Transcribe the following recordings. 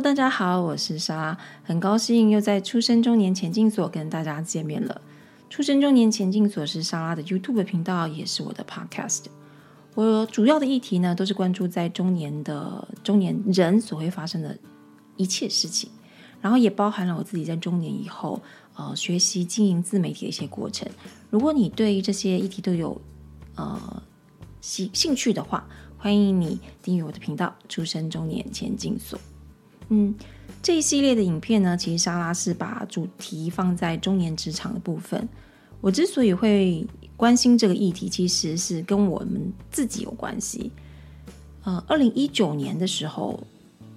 大家好，我是莎拉，很高兴又在出生中年前进所跟大家见面了。出生中年前进所是莎拉的 YouTube 频道，也是我的 Podcast。我主要的议题呢，都是关注在中年的中年人所会发生的一切事情，然后也包含了我自己在中年以后呃学习经营自媒体的一些过程。如果你对这些议题都有呃兴兴趣的话，欢迎你订阅我的频道“出生中年前进所”。嗯，这一系列的影片呢，其实莎拉是把主题放在中年职场的部分。我之所以会关心这个议题，其实是跟我们自己有关系。呃，二零一九年的时候，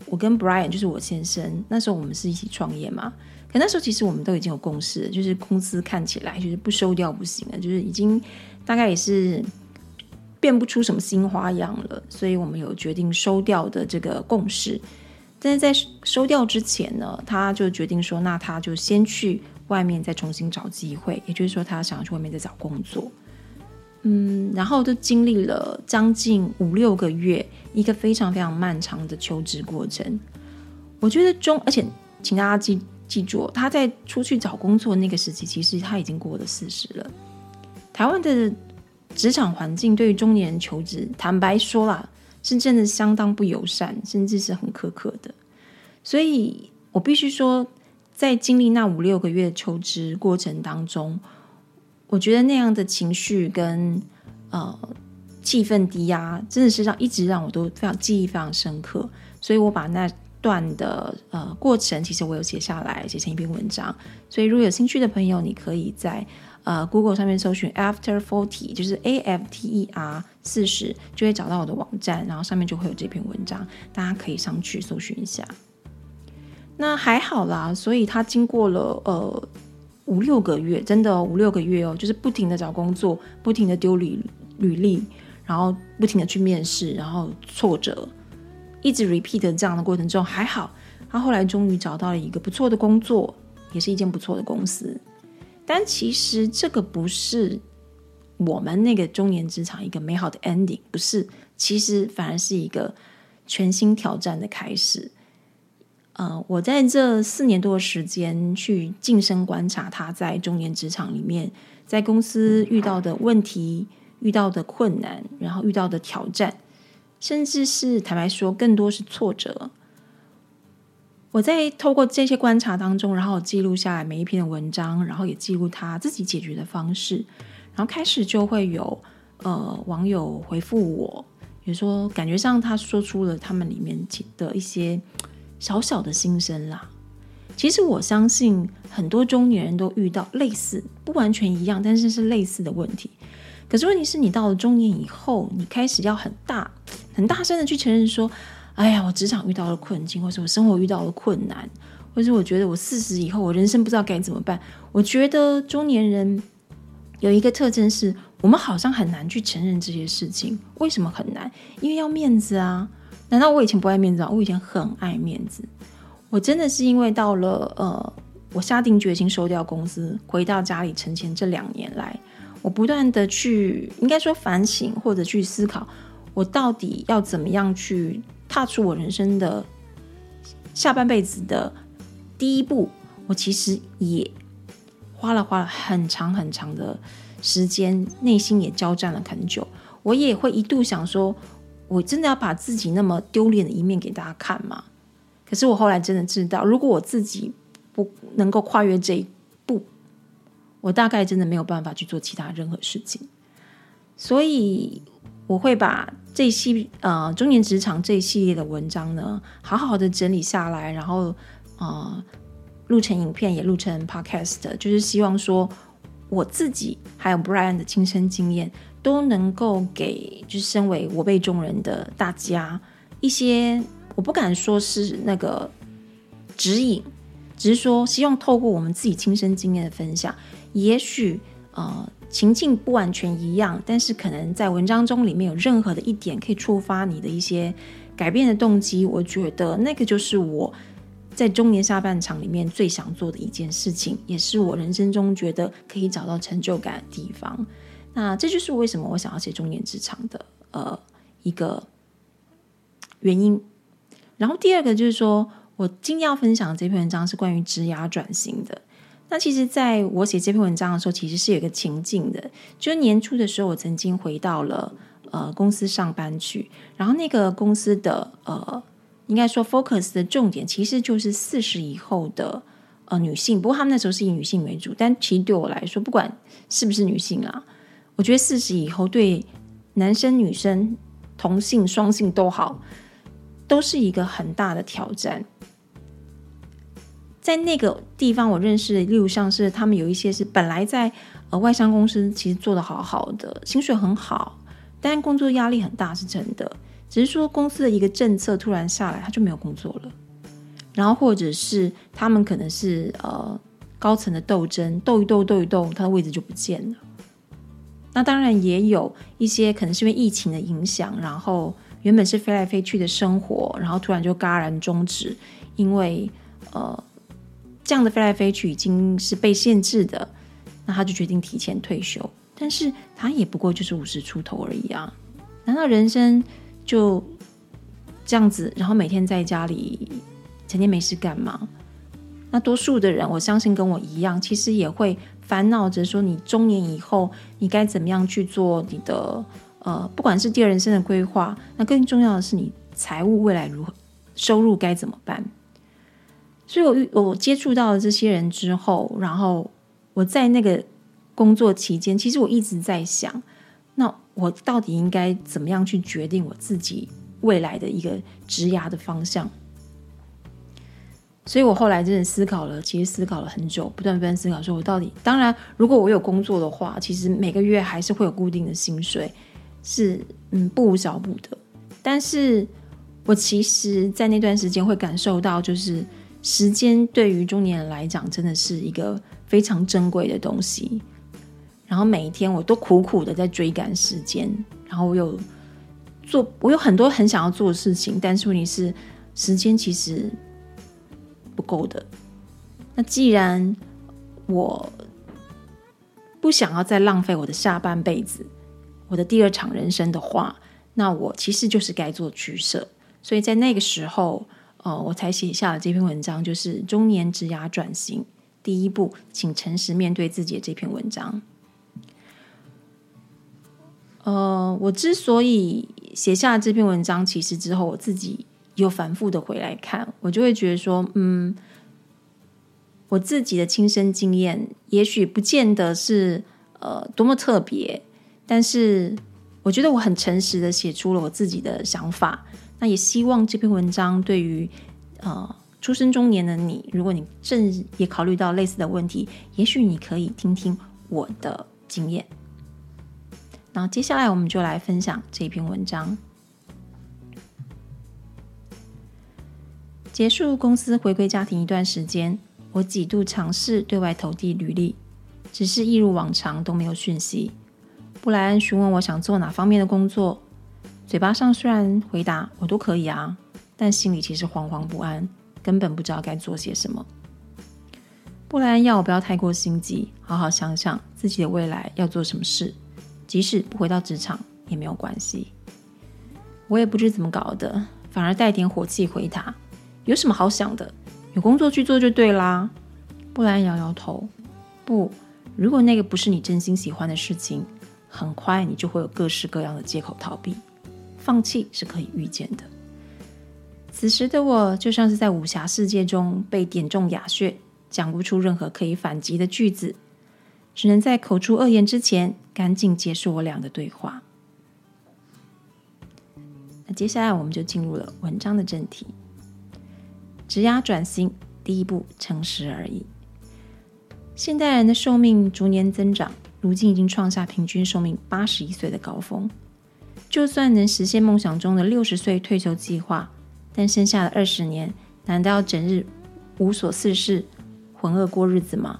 我跟 Brian 就是我先生，那时候我们是一起创业嘛。可那时候其实我们都已经有共识，就是公司看起来就是不收掉不行了，就是已经大概也是。变不出什么新花样了，所以我们有决定收掉的这个共识。但是在收掉之前呢，他就决定说，那他就先去外面再重新找机会，也就是说，他想要去外面再找工作。嗯，然后就经历了将近五六个月，一个非常非常漫长的求职过程。我觉得中，而且请大家记记住，他在出去找工作那个时期，其实他已经过了四十了。台湾的。职场环境对于中年人求职，坦白说啦，是真的相当不友善，甚至是很苛刻的。所以我必须说，在经历那五六个月的求职过程当中，我觉得那样的情绪跟呃气氛低压，真的是让一直让我都非常记忆非常深刻。所以我把那段的呃过程，其实我有写下来，写成一篇文章。所以如果有兴趣的朋友，你可以在。呃，Google 上面搜寻 After Forty，就是 A F T E R 四十，就会找到我的网站，然后上面就会有这篇文章，大家可以上去搜寻一下。那还好啦，所以他经过了呃五六个月，真的五六个月哦，就是不停的找工作，不停的丢履履历，然后不停的去面试，然后挫折，一直 repeat 这样的过程中，还好，他后来终于找到了一个不错的工作，也是一间不错的公司。但其实这个不是我们那个中年职场一个美好的 ending，不是，其实反而是一个全新挑战的开始。呃，我在这四年多的时间去晋升观察他在中年职场里面，在公司遇到的问题、遇到的困难，然后遇到的挑战，甚至是坦白说，更多是挫折。我在透过这些观察当中，然后记录下来每一篇的文章，然后也记录他自己解决的方式，然后开始就会有呃网友回复我，比如说感觉上他说出了他们里面的一些小小的心声啦。其实我相信很多中年人都遇到类似，不完全一样，但是是类似的问题。可是问题是你到了中年以后，你开始要很大很大声的去承认说。哎呀，我职场遇到了困境，或者我生活遇到了困难，或者我觉得我四十以后，我人生不知道该怎么办。我觉得中年人有一个特征是，我们好像很难去承认这些事情。为什么很难？因为要面子啊！难道我以前不爱面子啊？我以前很爱面子。我真的是因为到了呃，我下定决心收掉公司，回到家里存钱这两年来，我不断的去应该说反省或者去思考，我到底要怎么样去。踏出我人生的下半辈子的第一步，我其实也花了花了很长很长的时间，内心也交战了很久。我也会一度想说，我真的要把自己那么丢脸的一面给大家看吗？可是我后来真的知道，如果我自己不能够跨越这一步，我大概真的没有办法去做其他任何事情。所以。我会把这一系呃中年职场这一系列的文章呢，好好的整理下来，然后呃录成影片，也录成 podcast，就是希望说我自己还有 Brian 的亲身经验，都能够给就是身为我辈中人的大家一些，我不敢说是那个指引，只是说希望透过我们自己亲身经验的分享，也许呃。情境不完全一样，但是可能在文章中里面有任何的一点可以触发你的一些改变的动机，我觉得那个就是我在中年下半场里面最想做的一件事情，也是我人生中觉得可以找到成就感的地方。那这就是为什么我想要写中年职场的呃一个原因。然后第二个就是说，我今天要分享的这篇文章是关于职涯转型的。那其实，在我写这篇文章的时候，其实是有一个情境的，就年初的时候，我曾经回到了呃公司上班去，然后那个公司的呃，应该说 focus 的重点其实就是四十以后的呃女性，不过他们那时候是以女性为主，但其实对我来说，不管是不是女性啊，我觉得四十以后对男生、女生、同性、双性都好，都是一个很大的挑战。在那个地方，我认识，例如像是他们有一些是本来在呃外商公司，其实做的好好的，薪水很好，但工作压力很大，是真的。只是说公司的一个政策突然下来，他就没有工作了。然后或者是他们可能是呃高层的斗争，斗一斗斗一斗，他的位置就不见了。那当然也有一些可能是因为疫情的影响，然后原本是飞来飞去的生活，然后突然就戛然终止，因为呃。这样的飞来飞去已经是被限制的，那他就决定提前退休。但是他也不过就是五十出头而已啊！难道人生就这样子，然后每天在家里成天没事干吗？那多数的人，我相信跟我一样，其实也会烦恼着说：你中年以后，你该怎么样去做你的呃，不管是第二人生的规划，那更重要的是你财务未来如何，收入该怎么办？所以，我遇我接触到了这些人之后，然后我在那个工作期间，其实我一直在想，那我到底应该怎么样去决定我自己未来的一个职涯的方向？所以我后来真的思考了，其实思考了很久，不断不断思考，说我到底……当然，如果我有工作的话，其实每个月还是会有固定的薪水，是嗯不无小补的。但是我其实，在那段时间会感受到，就是。时间对于中年人来讲，真的是一个非常珍贵的东西。然后每一天我都苦苦的在追赶时间，然后我有做，我有很多很想要做的事情，但是问题是时间其实不够的。那既然我不想要再浪费我的下半辈子，我的第二场人生的话，那我其实就是该做取舍。所以在那个时候。哦，我才写下了这篇文章，就是中年职涯转型第一步，请诚实面对自己的这篇文章。呃，我之所以写下这篇文章，其实之后我自己又反复的回来看，我就会觉得说，嗯，我自己的亲身经验，也许不见得是呃多么特别，但是我觉得我很诚实的写出了我自己的想法。那也希望这篇文章对于呃出生中年的你，如果你正也考虑到类似的问题，也许你可以听听我的经验。那接下来我们就来分享这篇文章。结束公司回归家庭一段时间，我几度尝试对外投递履历，只是一如往常都没有讯息。布莱恩询问我想做哪方面的工作。嘴巴上虽然回答我都可以啊，但心里其实惶惶不安，根本不知道该做些什么。布莱恩要我不要太过心急，好好想想自己的未来要做什么事，即使不回到职场也没有关系。我也不知怎么搞的，反而带点火气回答：“有什么好想的？有工作去做就对啦。”布莱恩摇摇头：“不，如果那个不是你真心喜欢的事情，很快你就会有各式各样的借口逃避。”放弃是可以预见的。此时的我就像是在武侠世界中被点中哑穴，讲不出任何可以反击的句子，只能在口出恶言之前赶紧结束我俩的对话。那接下来我们就进入了文章的正题：职压转型第一步，诚实而已。现代人的寿命逐年增长，如今已经创下平均寿命八十一岁的高峰。就算能实现梦想中的六十岁退休计划，但剩下的二十年，难道要整日无所事事、浑噩过日子吗？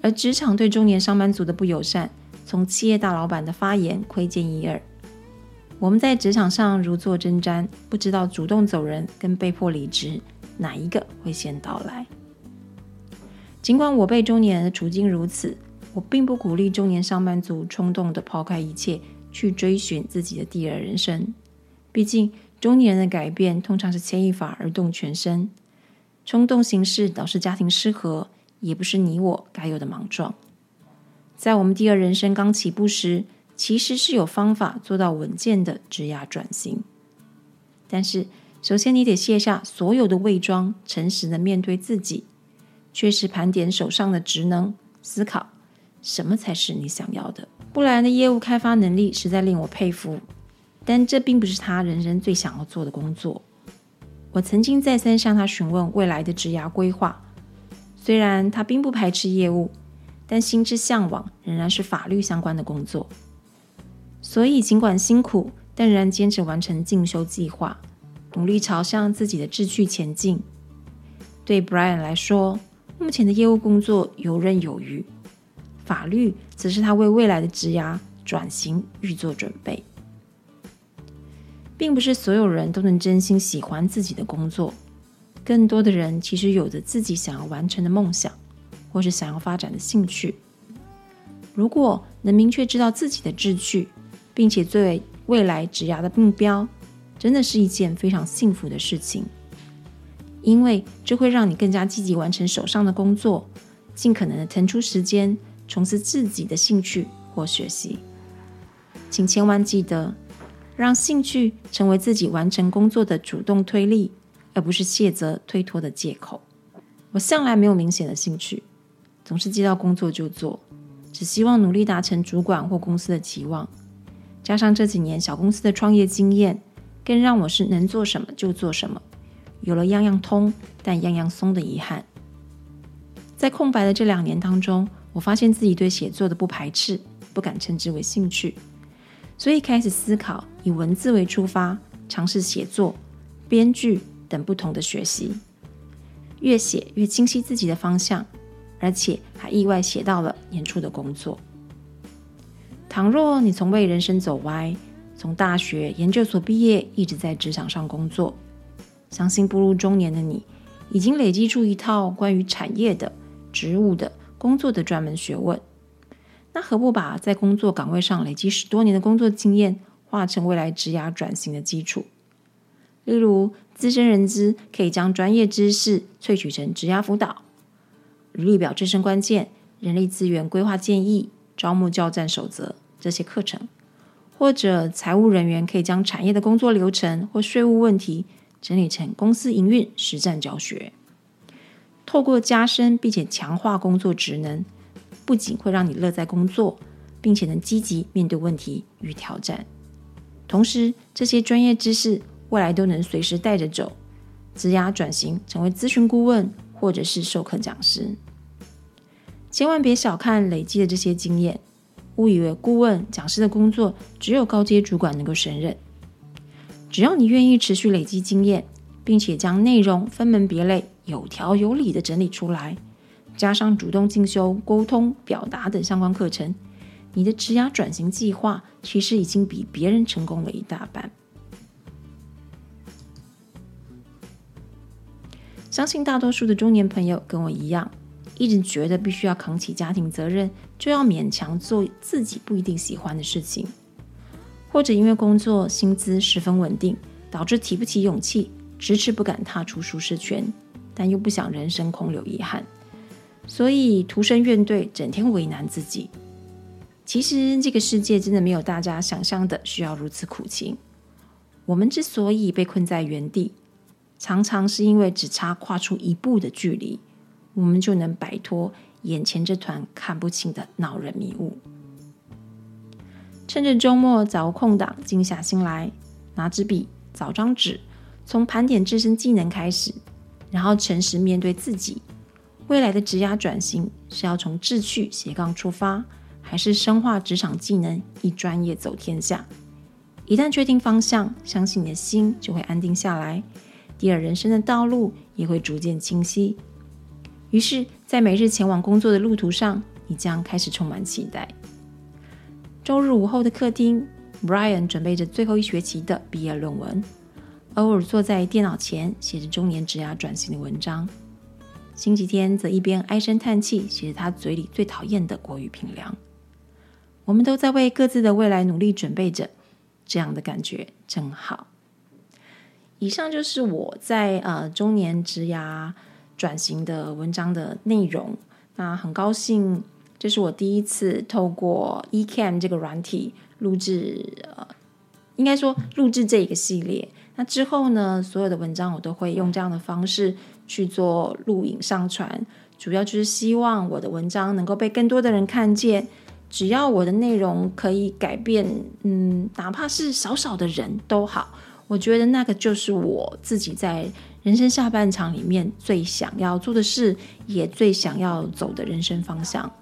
而职场对中年上班族的不友善，从企业大老板的发言窥见一二。我们在职场上如坐针毡，不知道主动走人跟被迫离职哪一个会先到来。尽管我辈中年人的处境如此，我并不鼓励中年上班族冲动的抛开一切。去追寻自己的第二人生，毕竟中年人的改变通常是牵一发而动全身。冲动行事导致家庭失和，也不是你我该有的莽撞。在我们第二人生刚起步时，其实是有方法做到稳健的职涯转型。但是，首先你得卸下所有的伪装，诚实的面对自己，确实盘点手上的职能，思考什么才是你想要的。布莱恩的业务开发能力实在令我佩服，但这并不是他人生最想要做的工作。我曾经再三向他询问未来的职涯规划，虽然他并不排斥业务。但心之向往仍然是法律相关的工作，所以尽管辛苦，但仍然坚持完成进修计划，努力朝向自己的志趣前进。对 Brian 来说，目前的业务工作游刃有余，法律则是他为未来的职涯转型预做准备。并不是所有人都能真心喜欢自己的工作，更多的人其实有着自己想要完成的梦想。或是想要发展的兴趣，如果能明确知道自己的志趣，并且作为未来职涯的目标，真的是一件非常幸福的事情。因为这会让你更加积极完成手上的工作，尽可能的腾出时间从事自己的兴趣或学习。请千万记得，让兴趣成为自己完成工作的主动推力，而不是卸责推脱的借口。我向来没有明显的兴趣。总是接到工作就做，只希望努力达成主管或公司的期望。加上这几年小公司的创业经验，更让我是能做什么就做什么，有了样样通但样样松的遗憾。在空白的这两年当中，我发现自己对写作的不排斥，不敢称之为兴趣，所以开始思考以文字为出发，尝试写作、编剧等不同的学习，越写越清晰自己的方向。而且还意外写到了年初的工作。倘若你从未人生走歪，从大学、研究所毕业，一直在职场上工作，相信步入中年的你，已经累积出一套关于产业的、职务的、工作的专门学问。那何不把在工作岗位上累积十多年的工作经验，化成未来职涯转型的基础？例如，资深人资可以将专业知识萃取成职涯辅导。履历表、自身关键、人力资源规划建议、招募教战守则这些课程，或者财务人员可以将产业的工作流程或税务问题整理成公司营运实战教学。透过加深并且强化工作职能，不仅会让你乐在工作，并且能积极面对问题与挑战。同时，这些专业知识未来都能随时带着走，职涯转型成为咨询顾问。或者是授课讲师，千万别小看累积的这些经验，误以为顾问、讲师的工作只有高阶主管能够胜任。只要你愿意持续累积经验，并且将内容分门别类、有条有理的整理出来，加上主动进修、沟通、表达等相关课程，你的职涯转型计划其实已经比别人成功了一大半。相信大多数的中年朋友跟我一样，一直觉得必须要扛起家庭责任，就要勉强做自己不一定喜欢的事情，或者因为工作薪资十分稳定，导致提不起勇气，迟迟不敢踏出舒适圈，但又不想人生空留遗憾，所以徒生怨怼，整天为难自己。其实这个世界真的没有大家想象的需要如此苦情。我们之所以被困在原地。常常是因为只差跨出一步的距离，我们就能摆脱眼前这团看不清的恼人迷雾。趁着周末找个空档，静下心来，拿支笔，找张纸，从盘点自身技能开始，然后诚实面对自己。未来的职涯转型是要从志趣斜杠出发，还是深化职场技能，以专业走天下？一旦确定方向，相信你的心就会安定下来。第二人生的道路也会逐渐清晰。于是，在每日前往工作的路途上，你将开始充满期待。周日午后的客厅，Brian 准备着最后一学期的毕业论文，偶尔坐在电脑前写着中年职涯转型的文章。星期天则一边唉声叹气，写着他嘴里最讨厌的国语评量。我们都在为各自的未来努力准备着，这样的感觉真好。以上就是我在呃中年职涯转型的文章的内容。那很高兴，这是我第一次透过 eCam 这个软体录制，呃，应该说录制这一个系列。那之后呢，所有的文章我都会用这样的方式去做录影上传，主要就是希望我的文章能够被更多的人看见。只要我的内容可以改变，嗯，哪怕是少少的人都好，我觉得那个就是我自己在人生下半场里面最想要做的事，也最想要走的人生方向。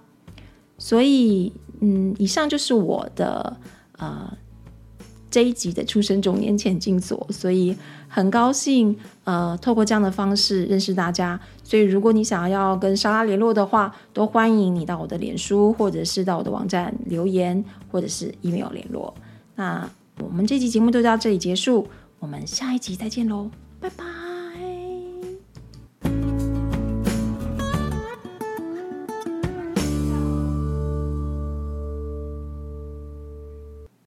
所以，嗯，以上就是我的呃。这一集的出生九年前进所，所以很高兴，呃，透过这样的方式认识大家。所以，如果你想要跟莎拉联络的话，都欢迎你到我的脸书，或者是到我的网站留言，或者是 email 联络。那我们这集节目就到这里结束，我们下一集再见喽，拜拜。